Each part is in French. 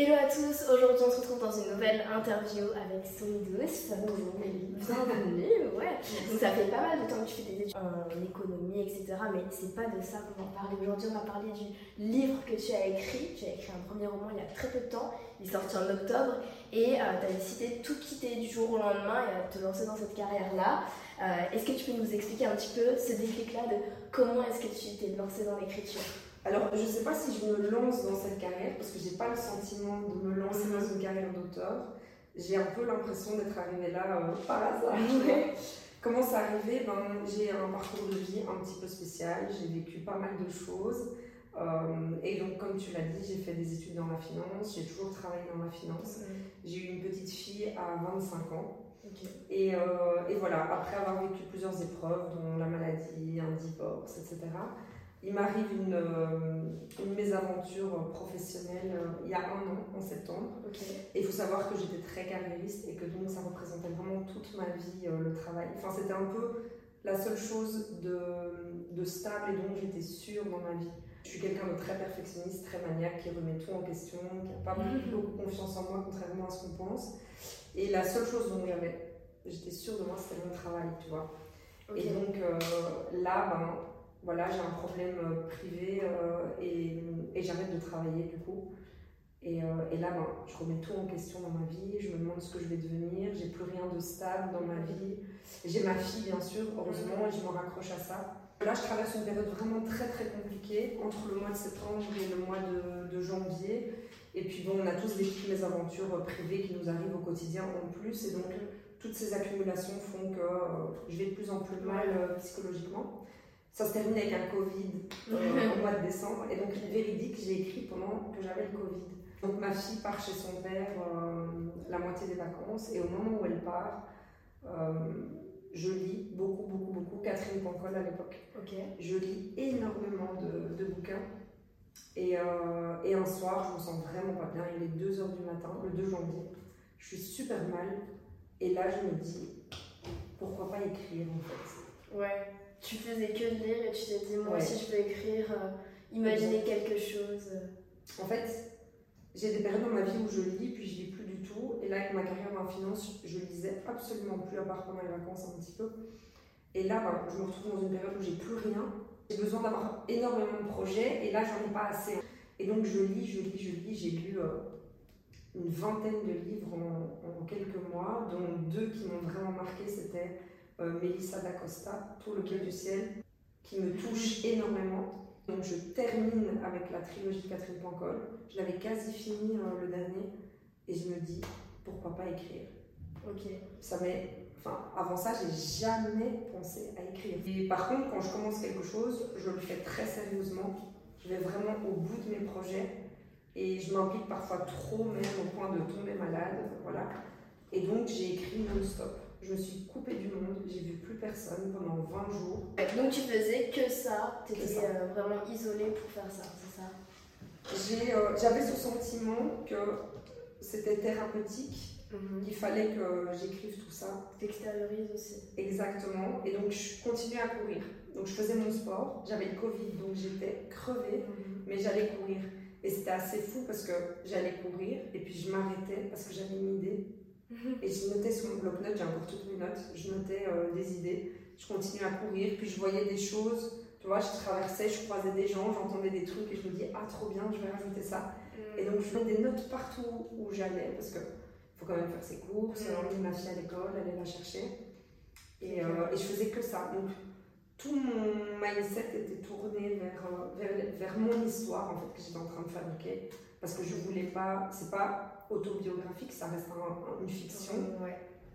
Hello à tous, aujourd'hui on se retrouve dans une nouvelle interview avec Douce. Bonjour Bienvenue, ouais. Donc ça fait pas mal de temps que tu fais des études en économie, etc. Mais c'est pas de ça qu'on va parler aujourd'hui. On va parler du livre que tu as écrit. Tu as écrit un premier roman il y a très peu de temps. Il est sorti en octobre et euh, tu as décidé de tout quitter du jour au lendemain et de te lancer dans cette carrière-là. Euh, est-ce que tu peux nous expliquer un petit peu ce déclic-là de comment est-ce que tu t'es lancé dans l'écriture? Alors, je ne sais pas si je me lance dans cette carrière, parce que je n'ai pas le sentiment de me lancer dans une carrière d'auteur. J'ai un peu l'impression d'être arrivée là euh, par hasard. Comment c'est arrivé ben, J'ai un parcours de vie un petit peu spécial, j'ai vécu pas mal de choses. Euh, et donc, comme tu l'as dit, j'ai fait des études dans la finance, j'ai toujours travaillé dans la finance. J'ai eu une petite fille à 25 ans. Et, euh, et, voilà, après avoir vécu plusieurs épreuves, dont la maladie, un divorce, etc., il m'arrive une, euh, une, mésaventure professionnelle euh, il y a un an, en septembre. Et il faut savoir que j'étais très carriériste et que donc ça représentait vraiment toute ma vie, euh, le travail. Enfin, c'était un peu la seule chose de, de stable et dont j'étais sûre dans ma vie. Je suis quelqu'un de très perfectionniste, très maniaque, qui remet tout en question, qui n'a pas mhm. beaucoup, confiance en moi, contrairement à ce qu'on pense. Et la seule chose dont j'avais, j'étais sûre de moi, c'était mon travail, tu vois. Et donc là, ben, voilà, j'ai un problème euh, privé euh, et, j'arrête de travailler du coup. Et, euh, et là, ben, je remets tout en question dans ma vie, je me demande ce que je vais devenir, j'ai plus rien de stable dans ma vie. J'ai ma fille, bien sûr, heureusement, et je me raccroche à ça. Là, je traverse une période vraiment très très compliquée entre le mois de septembre et le mois de, de janvier. Et puis bon, on a tous des petites mésaventures privées qui nous arrivent au quotidien en plus. Et donc, toutes ces accumulations font que je vais de plus en plus mal psychologiquement. Ça se termine avec un Covid euh, au mois de décembre. Et donc, véridique, j'ai écrit pendant que j'avais le Covid. Donc, ma fille part chez son père euh, la moitié des vacances. Et au moment où elle part, euh, je lis beaucoup, beaucoup, beaucoup. Catherine Pancol à l'époque. Je lis énormément de, de bouquins. Et, et, un soir, je me sens vraiment pas bien. Il est 2h du matin, le 2 janvier. Je suis super mal. Et là, je me dis, pourquoi pas écrire en fait? Ouais tu faisais que lire et tu t'es dit, moi aussi je peux écrire, euh, imaginer quelque chose. En fait, j'ai des périodes dans ma vie où je lis, puis je lis plus du tout. Et là, avec ma carrière en finance, je lisais absolument plus, à part pendant les vacances un petit peu. Et là, ben, je me retrouve dans une période où j'ai plus rien. J'ai besoin d'avoir énormément de projets, et là, j'en ai pas assez. Et donc, je lis, je lis, je lis. J'ai lu euh, une vingtaine de livres en, en, quelques mois, dont deux qui m'ont vraiment marqué. C'était euh, Mélissa d'Acosta, Tout le quai du ciel, qui me touche énormément. Donc je termine avec la trilogie de Catherine Pancol. Je l'avais quasi fini euh, le dernier et je me dis pourquoi pas écrire? Ok. Ça m'est Enfin, avant ça, j'ai jamais pensé à écrire. Et par contre, quand je commence quelque chose, je le fais très sérieusement. Je vais vraiment au bout de mes projets et je m'implique parfois trop, même au point de tomber malade. Voilà. Et donc, j'ai écrit non-stop je me suis coupée du monde, j'ai vu plus personne pendant 20 jours. Donc tu faisais que ça, tu étais euh, vraiment isolée pour faire ça, c'est ça? Euh, J'avais ce sentiment que c'était thérapeutique, mhm. qu'il fallait que j'écrive tout ça. T'extériorises aussi. Exactement, et donc je continuais à courir. Donc je faisais mon sport, j'avais le Covid, donc j'étais crevée, mhm. mais j'allais courir. Et c'était assez fou parce que j'allais courir et puis je m'arrêtais parce que j'avais une idée et je notais sur mon bloc-notes, j'ai encore toutes mes notes, je notais euh, des idées, je continuais à courir, puis je voyais des choses, tu vois, je traversais, je croisais des gens, j'entendais des trucs et je me dis, ah trop bien, je vais rajouter ça. Et donc je faisais des notes partout où j'allais, parce qu'il faut quand même faire ses courses, mm. ma fille à l'école, aller la chercher. Et, euh, et, je faisais que ça. Donc tout mon mindset était tourné vers, euh, vers, vers mon histoire en fait, que j'étais en train de fabriquer, parce que je voulais pas, c'est pas autobiographique, ça reste une fiction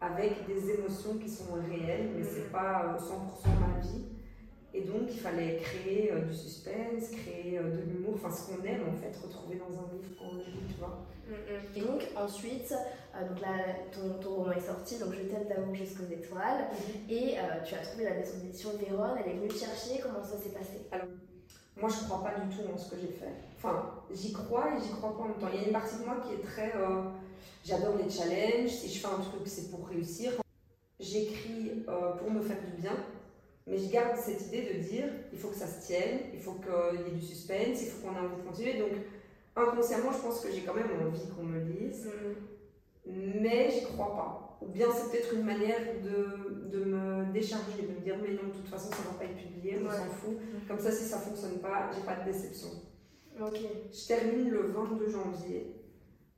avec des émotions qui sont réelles, mais c'est pas 100% euh, ma vie. Et donc il fallait créer euh, du suspense, créer euh, de l'humour, enfin ce qu'on aime en fait, retrouver dans un livre qu'on lit, tu vois. Et donc ensuite, donc là, ton, ton, roman est sorti, donc Je t'aime d'amour jusqu'aux étoiles, mm-hmm. et tu as trouvé la maison d'édition Véron, elle est venue te chercher, comment ça s'est passé? Alors, moi je crois pas du tout en ce que j'ai fait. Enfin, j'y crois et j'y crois pas en même temps. Il y a une partie de moi qui est très. euh, J'adore les challenges, si je fais un truc, c'est pour réussir. J'écris euh, pour me faire du bien, mais je garde cette idée de dire il faut que ça se tienne, il faut qu'il y ait du suspense, il faut qu'on ait envie de continuer. Donc, inconsciemment, je pense que j'ai quand même envie qu'on me lise, mais j'y crois pas. Ou bien c'est peut-être une manière de, de me décharger, de me dire mais non, de toute façon, ça va pas être publié, on Ouais. s'en fout. Comme ça, si ça fonctionne pas, j'ai pas de déception. Ok. Je termine le 22 janvier.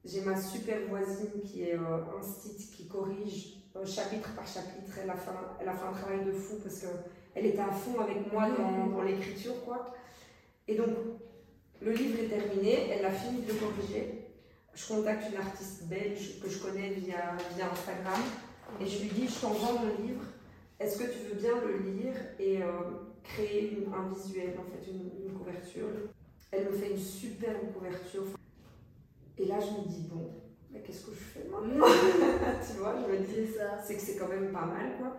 J'ai ma super voisine qui est euh, un site qui corrige chapitre par chapitre. Elle a, fait un, elle a fait un travail de fou parce qu'elle était à fond avec moi dans, dans l'écriture. quoi. Et donc, le livre est terminé, elle a fini de le corriger. Je contacte une artiste belge que je connais via, via Instagram et je lui dis Je t'envoie mon livre, est-ce que tu veux bien le lire et euh, créer une- un visuel, en fait, une- une couverture? Elle me fait une superbe couverture. Et là, je me dis, bon, mais qu'est-ce que je fais maintenant Tu vois, je me dis, C'est que c'est quand même pas mal, quoi.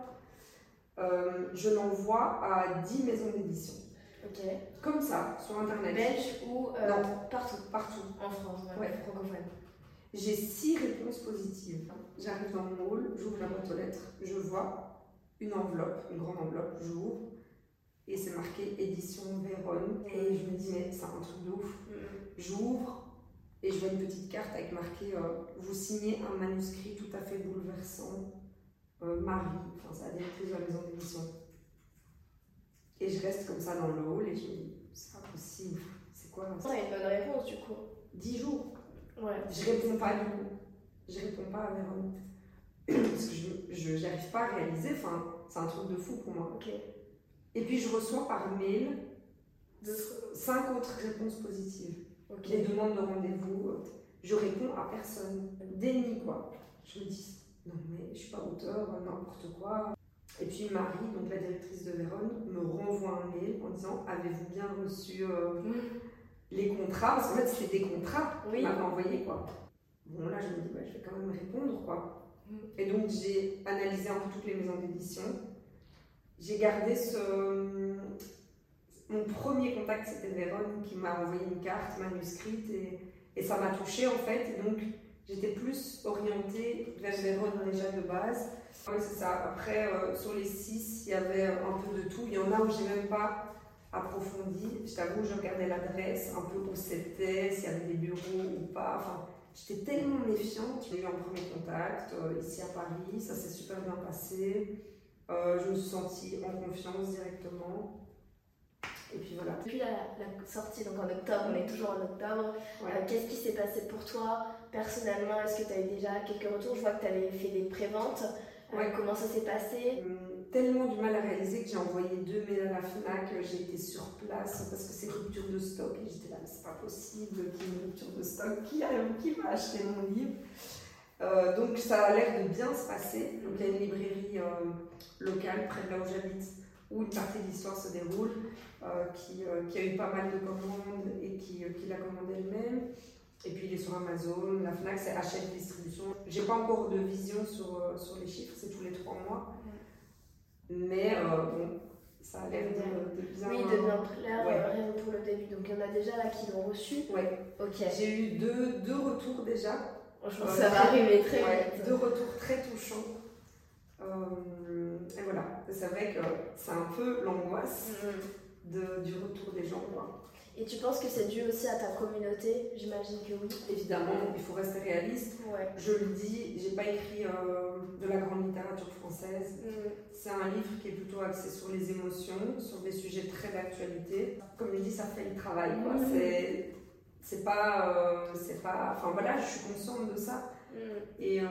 Euh, je l'envoie à 10 maisons d'édition. Ok. Comme ça, sur Internet. Belge ou euh, Non. partout Partout. en France, ouais, Ouais. francophone. J'ai 6 réponses positives. J'arrive dans mon hall, j'ouvre la boîte aux lettres, je vois une enveloppe, une grande enveloppe, j'ouvre. Et c'est marqué édition Véronne. Et je me dis, mais c'est un truc de ouf. J'ouvre et je vois une petite carte avec marqué euh, Vous signez un manuscrit tout à fait bouleversant, euh, Marie, enfin c'est la directrice de la maison d'édition. Et je reste comme ça dans le hall et je me dis C'est pas possible, c'est quoi ça? Ouais, une bonne réponse du coup. 10 jours? Ouais. Je réponds pas du coup. Je réponds pas à Véronique. Parce que je j'arrive pas à réaliser, enfin c'est un truc de fou pour moi. Ok. Et puis je reçois par mail D'autres. 5 autres réponses positives. Les demandes de rendez-vous, euh, je réponds à personne. Déni, quoi. Je me dis, non, mais je suis pas auteur, euh, n'importe quoi. Et puis Marie, donc la directrice de Vérone, me renvoie un mail en disant Avez-vous bien reçu euh, les contrats? Parce qu'en fait, c'était des contrats Oui. m'avait envoyés, quoi. Bon, là, je me dis bah, Je vais quand même répondre, quoi. Mm. Et donc, j'ai analysé un peu toutes les maisons d'édition. J'ai gardé ce. Mon premier contact, c'était Vérone qui m'a envoyé une carte manuscrite et, ça m'a touchée en fait. Donc, j'étais plus orientée vers Vérone déjà de base. C'est ça. Après, euh, sur les six, il y avait un peu de tout. Il y en a où j'ai même pas approfondi. Je t'avoue, je regardais l'adresse, un peu où c'était, s'il y avait des bureaux ou pas. Enfin, j'étais tellement méfiante. J'ai eu un premier contact euh, ici à Paris. Ça s'est super bien passé. Euh, je me suis sentie en confiance directement. Et puis voilà. Depuis la, la sortie, donc en octobre, on est toujours en octobre, Ouais. euh, qu'est-ce qui s'est passé pour toi personnellement? Est-ce que tu as eu déjà quelques retours? Je vois que tu avais fait des préventes. Euh, Ouais. comment ça s'est passé? Hum, tellement du mal à réaliser que j'ai envoyé deux mails à la FNAC, j'ai été sur place parce que c'est rupture de stock et j'étais là, mais c'est pas possible qu'il y ait une rupture de stock, qui, va acheter mon livre? Euh, Donc ça a l'air de bien se passer. Donc il y a une librairie euh, locale près de là où j'habite où une partie de l'histoire se déroule, euh, qui, euh, qui a eu pas mal de commandes et qui, euh, qui l'a commandé elle-même. Et puis il est sur Amazon, la FNAC c'est achète distribution. J'ai pas encore de vision sur, sur les chiffres, c'est tous les trois mois. Mais euh, bon, ça a l'air de, de bien. Oui, de bien clair, Ouais. rien pour le début. Donc il y en a déjà là qui l'ont reçu. Ouais. Ok. J'ai eu deux, deux retours déjà. Franchement, Euh, ça va arriver très Ouais, vite. Deux retours très touchants. Euh, et voilà, c'est vrai que c'est un peu l'angoisse de- du retour des gens. Quoi. Et tu penses que c'est dû aussi à ta communauté? J'imagine que oui. Évidemment, il faut rester réaliste. Ouais. Je le dis, j'ai pas écrit euh, de la grande littérature française. Mhm. C'est un livre qui est plutôt axé sur les émotions, sur des sujets très d'actualité. Comme je dis, ça fait le travail. Mhm. C'est, c'est pas, euh, c'est pas. Enfin voilà, je suis consciente de ça. Mhm. Et, euh,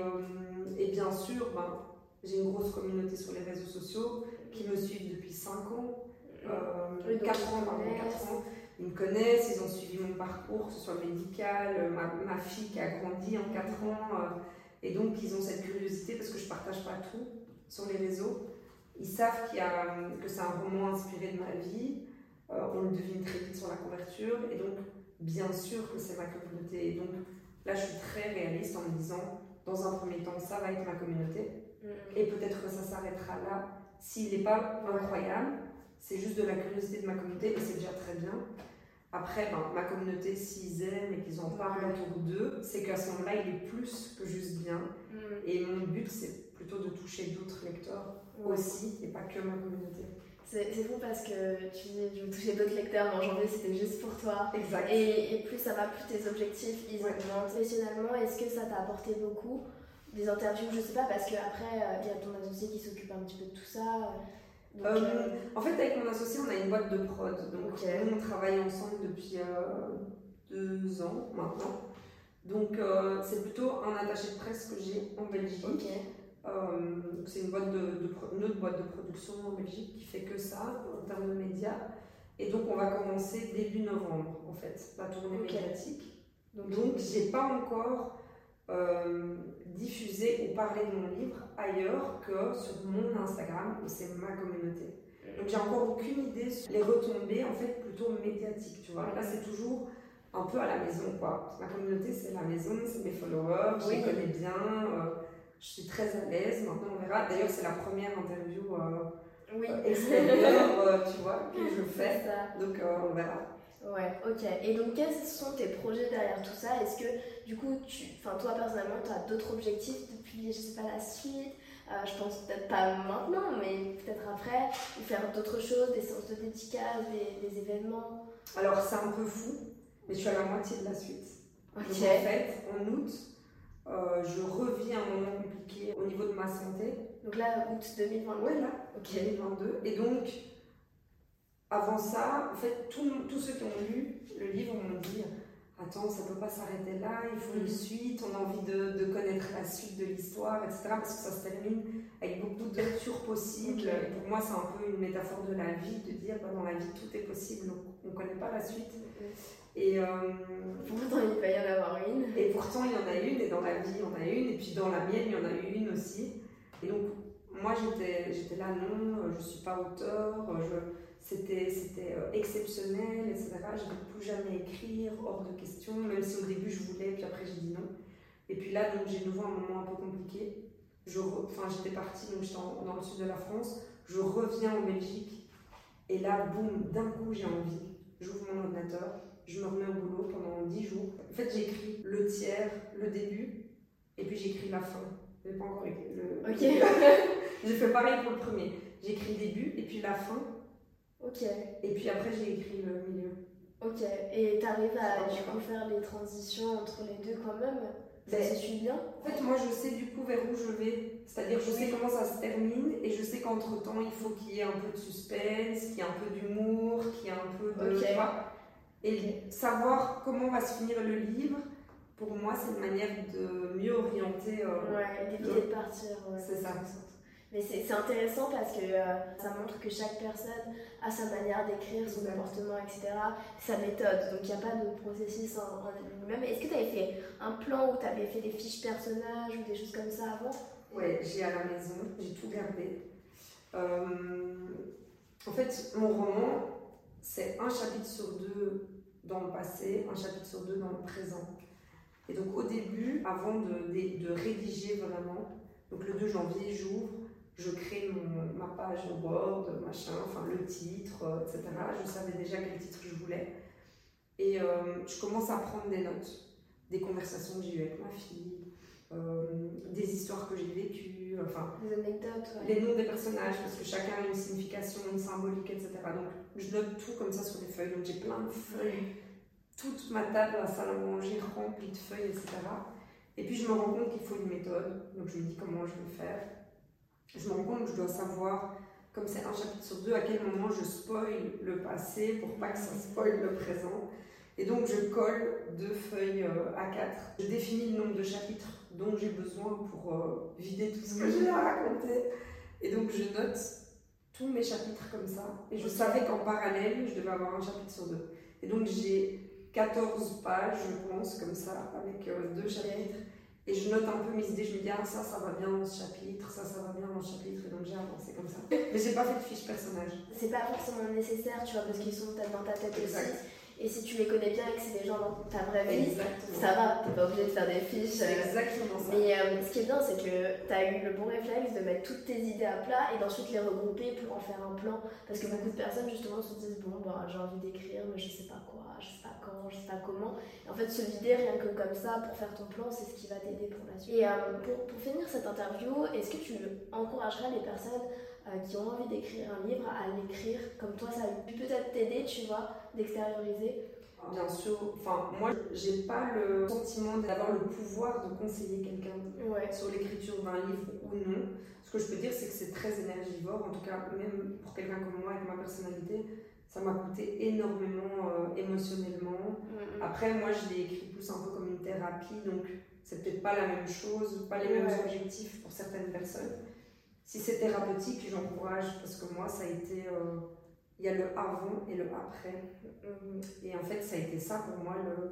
et bien sûr, ben, j'ai une grosse communauté sur les réseaux sociaux qui me suivent depuis 5 ans, euh, Oui, donc 4 ils ans, pardon, connaissent. 4 ans. Ils me connaissent, ils ont suivi mon parcours, que ce soit médical, euh, ma, ma fille qui a grandi en 4 ans. euh, et donc, ils ont cette curiosité parce que je partage pas tout sur les réseaux. Ils savent qu'il y a, que c'est un roman inspiré de ma vie. Euh, on le devine très vite sur la couverture. Et donc, bien sûr que c'est ma communauté. Et donc, là, je suis très réaliste en me disant, dans un premier temps, ça va être ma communauté. Mhm. Et peut-être que ça s'arrêtera là s'il n'est pas incroyable. c'est juste de la curiosité de ma communauté et c'est déjà très bien. Après, ben, ma communauté, s'ils aiment et qu'ils en parlent autour d'eux, c'est qu'à ce moment-là, il est plus que juste bien. Mm. Et mon but, c'est plutôt de toucher d'autres lecteurs aussi et pas que ma communauté. C'est fou parce que tu dis, je veux toucher d'autres lecteurs, mais janvier c'était juste pour toi. Exact. Et, et, plus ça va, plus tes objectifs ils augmentent. Professionnellement, est-ce que ça t'a apporté beaucoup Des interviews, je sais pas, parce qu'après, euh, il y a ton associé qui s'occupe un petit peu de tout ça. Euh, euh, en fait, avec mon associé, on a une boîte de prod. Donc, nous, on travaille ensemble depuis deux ans maintenant. Donc, c'est plutôt un attaché de presse que j'ai en Belgique. Euh, c'est une, boîte de, de, autre boîte de production en Belgique qui fait que ça en termes de médias. Et donc on va commencer début novembre en fait, la tournée médiatique. Donc, donc j'ai pas encore euh, diffusé ou parlé de mon livre ailleurs que sur mon Instagram où c'est ma communauté. Donc j'ai encore aucune idée sur les retombées en fait plutôt médiatiques, tu vois. Là c'est toujours un peu à la maison quoi. Ma communauté c'est la maison, c'est mes followers, je les connais bien. Euh, je suis très à l'aise. Maintenant, on verra. D'ailleurs, c'est la première interview euh, oui. Euh, extérieure, tu vois, que je fais. Donc, on verra. Ouais, ok. Et donc, quels sont tes projets derrière tout ça? Est-ce que, du coup, tu, toi personnellement, tu as d'autres objectifs depuis, je sais pas, la suite Je pense peut-être pas maintenant, mais peut-être après, ou faire d'autres choses, des séances de dédicaces, des, des, événements Alors, c'est un peu fou, mais je suis à la moitié de la suite. Ok. Donc, en fait, en août, euh, je revis un moment compliqué au niveau de ma santé. Donc là, août 2022 Oui, là, 2022. Et donc, avant ça, en fait, tous ceux qui ont lu le livre m'ont dit Attends, ça ne peut pas s'arrêter là, il faut une mm. suite, on a envie de, de connaître la suite de l'histoire, etc. Parce que ça se termine avec beaucoup de lectures possibles. Et pour moi, c'est un peu une métaphore de la vie, de dire bah, dans la vie, tout est possible, on ne connaît pas la suite. Et euh, pourtant, il va y en avoir une. Et pourtant, il y en a une, et dans la vie, il y en a une, et puis dans la mienne, il y en a eu une aussi. Et donc, moi, j'étais là, non, je ne suis pas auteur, c'était euh, exceptionnel, etc. Je ne plus jamais écrire, hors de question, même si au début je voulais, puis après j'ai dit non. Et puis là, donc j'ai nouveau un moment un peu compliqué. Enfin, j'étais partie, donc j'étais dans le sud de la France. Je reviens en Belgique, et là, boum, d'un coup, j'ai envie. J'ouvre mon ordinateur, je me remets au boulot pendant 10 jours. En fait, j'écris le tiers, le début, et puis j'écris la fin. J'ai pas encore écrit le. Ok. j'ai fait pareil pour le premier. J'écris le début et puis la fin. Ok. Et puis après, j'ai écrit le milieu. Ok. Et t'arrives à du coup, faire les transitions entre les deux quand même? Ça ben, se suit bien? En fait, moi, je sais du coup vers où je vais. C'est-à-dire, je sais comment ça se termine et je sais qu'entre-temps, il faut qu'il y ait un peu de suspense, qu'il y ait un peu d'humour, qu'il y ait un peu de... Et savoir comment va se finir le livre, pour moi, c'est une manière de mieux orienter. Euh, ouais, d'éviter de partir. c'est ça. Mais c'est intéressant parce que euh, ça montre que chaque personne a sa manière d'écrire, son comportement, etc., sa méthode. Donc il n'y a pas de processus en, lui-même. Est-ce que tu avais fait un plan où tu avais fait des fiches personnages ou des choses comme ça avant? Ouais, j'ai à la maison, j'ai tout gardé. Euh, en fait, mon roman, c'est un chapitre sur deux dans le passé, un chapitre sur deux dans le présent. Et donc au début, avant de, de, rédiger vraiment, donc le 2 janvier, j'ouvre, je crée mon, ma page Word, machin, enfin le titre, euh, etc. Je savais déjà quel titre je voulais. Et euh, je commence à prendre des notes, des conversations que j'ai eues avec ma fille, euh, des histoires que j'ai vécues, enfin. Des anecdotes, Les noms des personnages, parce que chacun a une signification, une symbolique, etc. Donc je note tout comme ça sur des feuilles. Donc j'ai plein de feuilles. Toute ma table la salle à manger remplie de feuilles, etc. Et puis je me rends compte qu'il faut une méthode. Donc je me dis comment je vais faire. Je me rends compte que je dois savoir, comme c'est un chapitre sur deux, à quel moment je spoil le passé pour pas que ça spoil le présent. Et donc je colle deux feuilles euh, A4. Je définis le nombre de chapitres dont j'ai besoin pour euh, vider tout ce que j'ai à raconter. Et donc je note tous mes chapitres comme ça. Et je savais qu'en parallèle, je devais avoir un chapitre sur deux. Et donc j'ai 14 pages, je pense, comme ça, avec euh, deux chapitres. Et je note un peu mes idées, je me dis, ah ça, ça va bien dans ce chapitre, ça, ça va bien dans ce chapitre, et donc j'ai avancé comme ça. Mais j'ai pas fait de fiche personnage. C'est pas forcément nécessaire, tu vois, parce qu'ils sont peut-être dans ta tête aussi. Et si tu les connais bien et que c'est des gens dans ta vraie vie, ça va, t'es pas obligé de faire des fiches. C'est euh, exactement ça. Mais euh, ce qui est bien, c'est que tu as eu le bon réflexe de mettre toutes tes idées à plat et d'ensuite les regrouper pour en faire un plan. Parce que beaucoup de personnes, justement, se disent Bon, bah, j'ai envie d'écrire, mais je sais pas quoi, je sais pas quand, je sais pas comment. Et en fait, se vider rien que comme ça pour faire ton plan, c'est ce qui va t'aider pour la suite. Et euh, pour, pour finir cette interview, est-ce que tu encouragerais les personnes euh, qui ont envie d'écrire un livre à l'écrire? Comme toi ça a pu peut-être t'aider, tu vois, d'extérioriser Bien sûr, enfin, moi, j'ai pas le sentiment d'avoir le pouvoir de conseiller quelqu'un Ouais. sur l'écriture d'un livre ou non. Ce que je peux dire, c'est que c'est très énergivore. En tout cas, même pour quelqu'un comme moi, avec ma personnalité, ça m'a coûté énormément euh, émotionnellement. Après, moi, je l'ai écrit plus un peu comme une thérapie, donc c'est peut-être pas la même chose, pas les mêmes Ouais. objectifs pour certaines personnes. Si c'est thérapeutique, j'encourage parce que moi, ça a été. euh, Il y a le avant et le après. Et en fait, ça a été ça pour moi, le-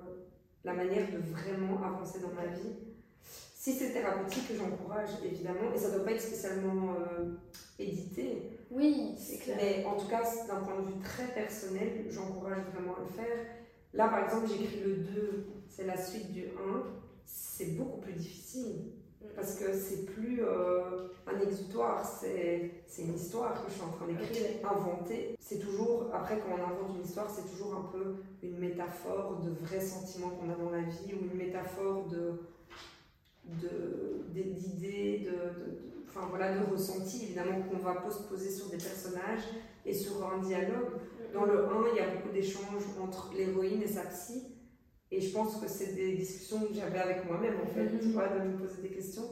la manière de vraiment avancer dans ma vie. Si c'est thérapeutique, j'encourage évidemment, et ça ne doit pas être spécialement euh, édité. Oui, c'est clair. Mais en tout cas, d'un point de vue très personnel, j'encourage vraiment à le faire. Là, par exemple, j'écris le 2, c'est la suite du 1. C'est beaucoup plus difficile parce que c'est plus euh, un exutoire, c'est une histoire que je suis en train d'écrire, inventée. C'est toujours, après, quand on invente une histoire, c'est toujours un peu une métaphore de vrais sentiments qu'on a dans la vie ou une métaphore de- d'idées, de, de, de- enfin, voilà, de ressentis, évidemment, qu'on va se poser sur des personnages et sur un dialogue. Dans le 1, il y a beaucoup d'échanges entre l'héroïne et sa psy. Et je pense que c'est des discussions que j'avais avec moi-même, en fait, Mhm. tu vois, de me poser des questions.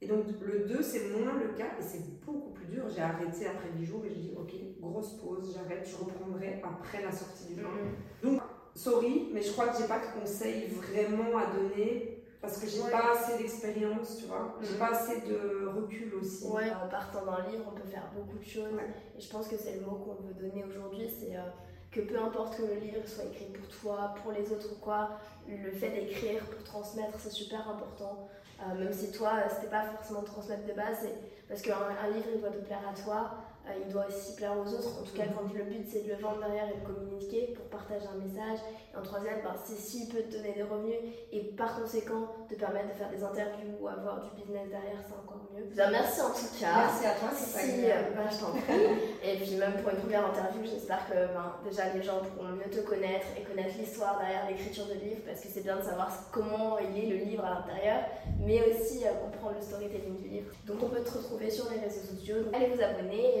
Et donc, le 2, c'est moins le cas et c'est beaucoup plus dur. J'ai arrêté après 10 jours et j'ai dit, ok, grosse pause, j'arrête, je reprendrai après la sortie du 1. Mm, Sorry, mais je crois que j'ai pas de conseils vraiment à donner parce que j'ai Ouais. pas assez d'expérience, tu vois. J'ai Mhm. pas assez de recul aussi. Ouais, en partant d'un livre, on peut faire beaucoup de choses. Ouais. Et je pense que c'est le mot qu'on veut donner aujourd'hui, c'est euh, que peu importe que le livre soit écrit pour toi, pour les autres ou quoi, le fait d'écrire pour transmettre, c'est super important. Euh, même si toi, euh, c'était pas forcément de transmettre de base, parce qu'un un livre, il doit te plaire à toi, euh, il doit aussi plaire aux autres. En tout cas, quand le but, c'est de le vendre derrière et de communiquer pour partager un message. Et en troisième, ben, c'est s'il peut te donner des revenus et par conséquent te permettre de faire des interviews ou avoir du business derrière, c'est encore mieux. Ben, merci en tout cas. Merci à toi, c'est Si, euh, bah, je t'en prie. Et puis même pour une première interview, j'espère que ben, déjà les gens pourront mieux te connaître et connaître l'histoire derrière l'écriture de livre parce que c'est bien de savoir comment il est le livre à l'intérieur, mais aussi euh, comprendre le storytelling du livre. Donc on peut te retrouver sur les réseaux sociaux. Donc, allez vous abonner et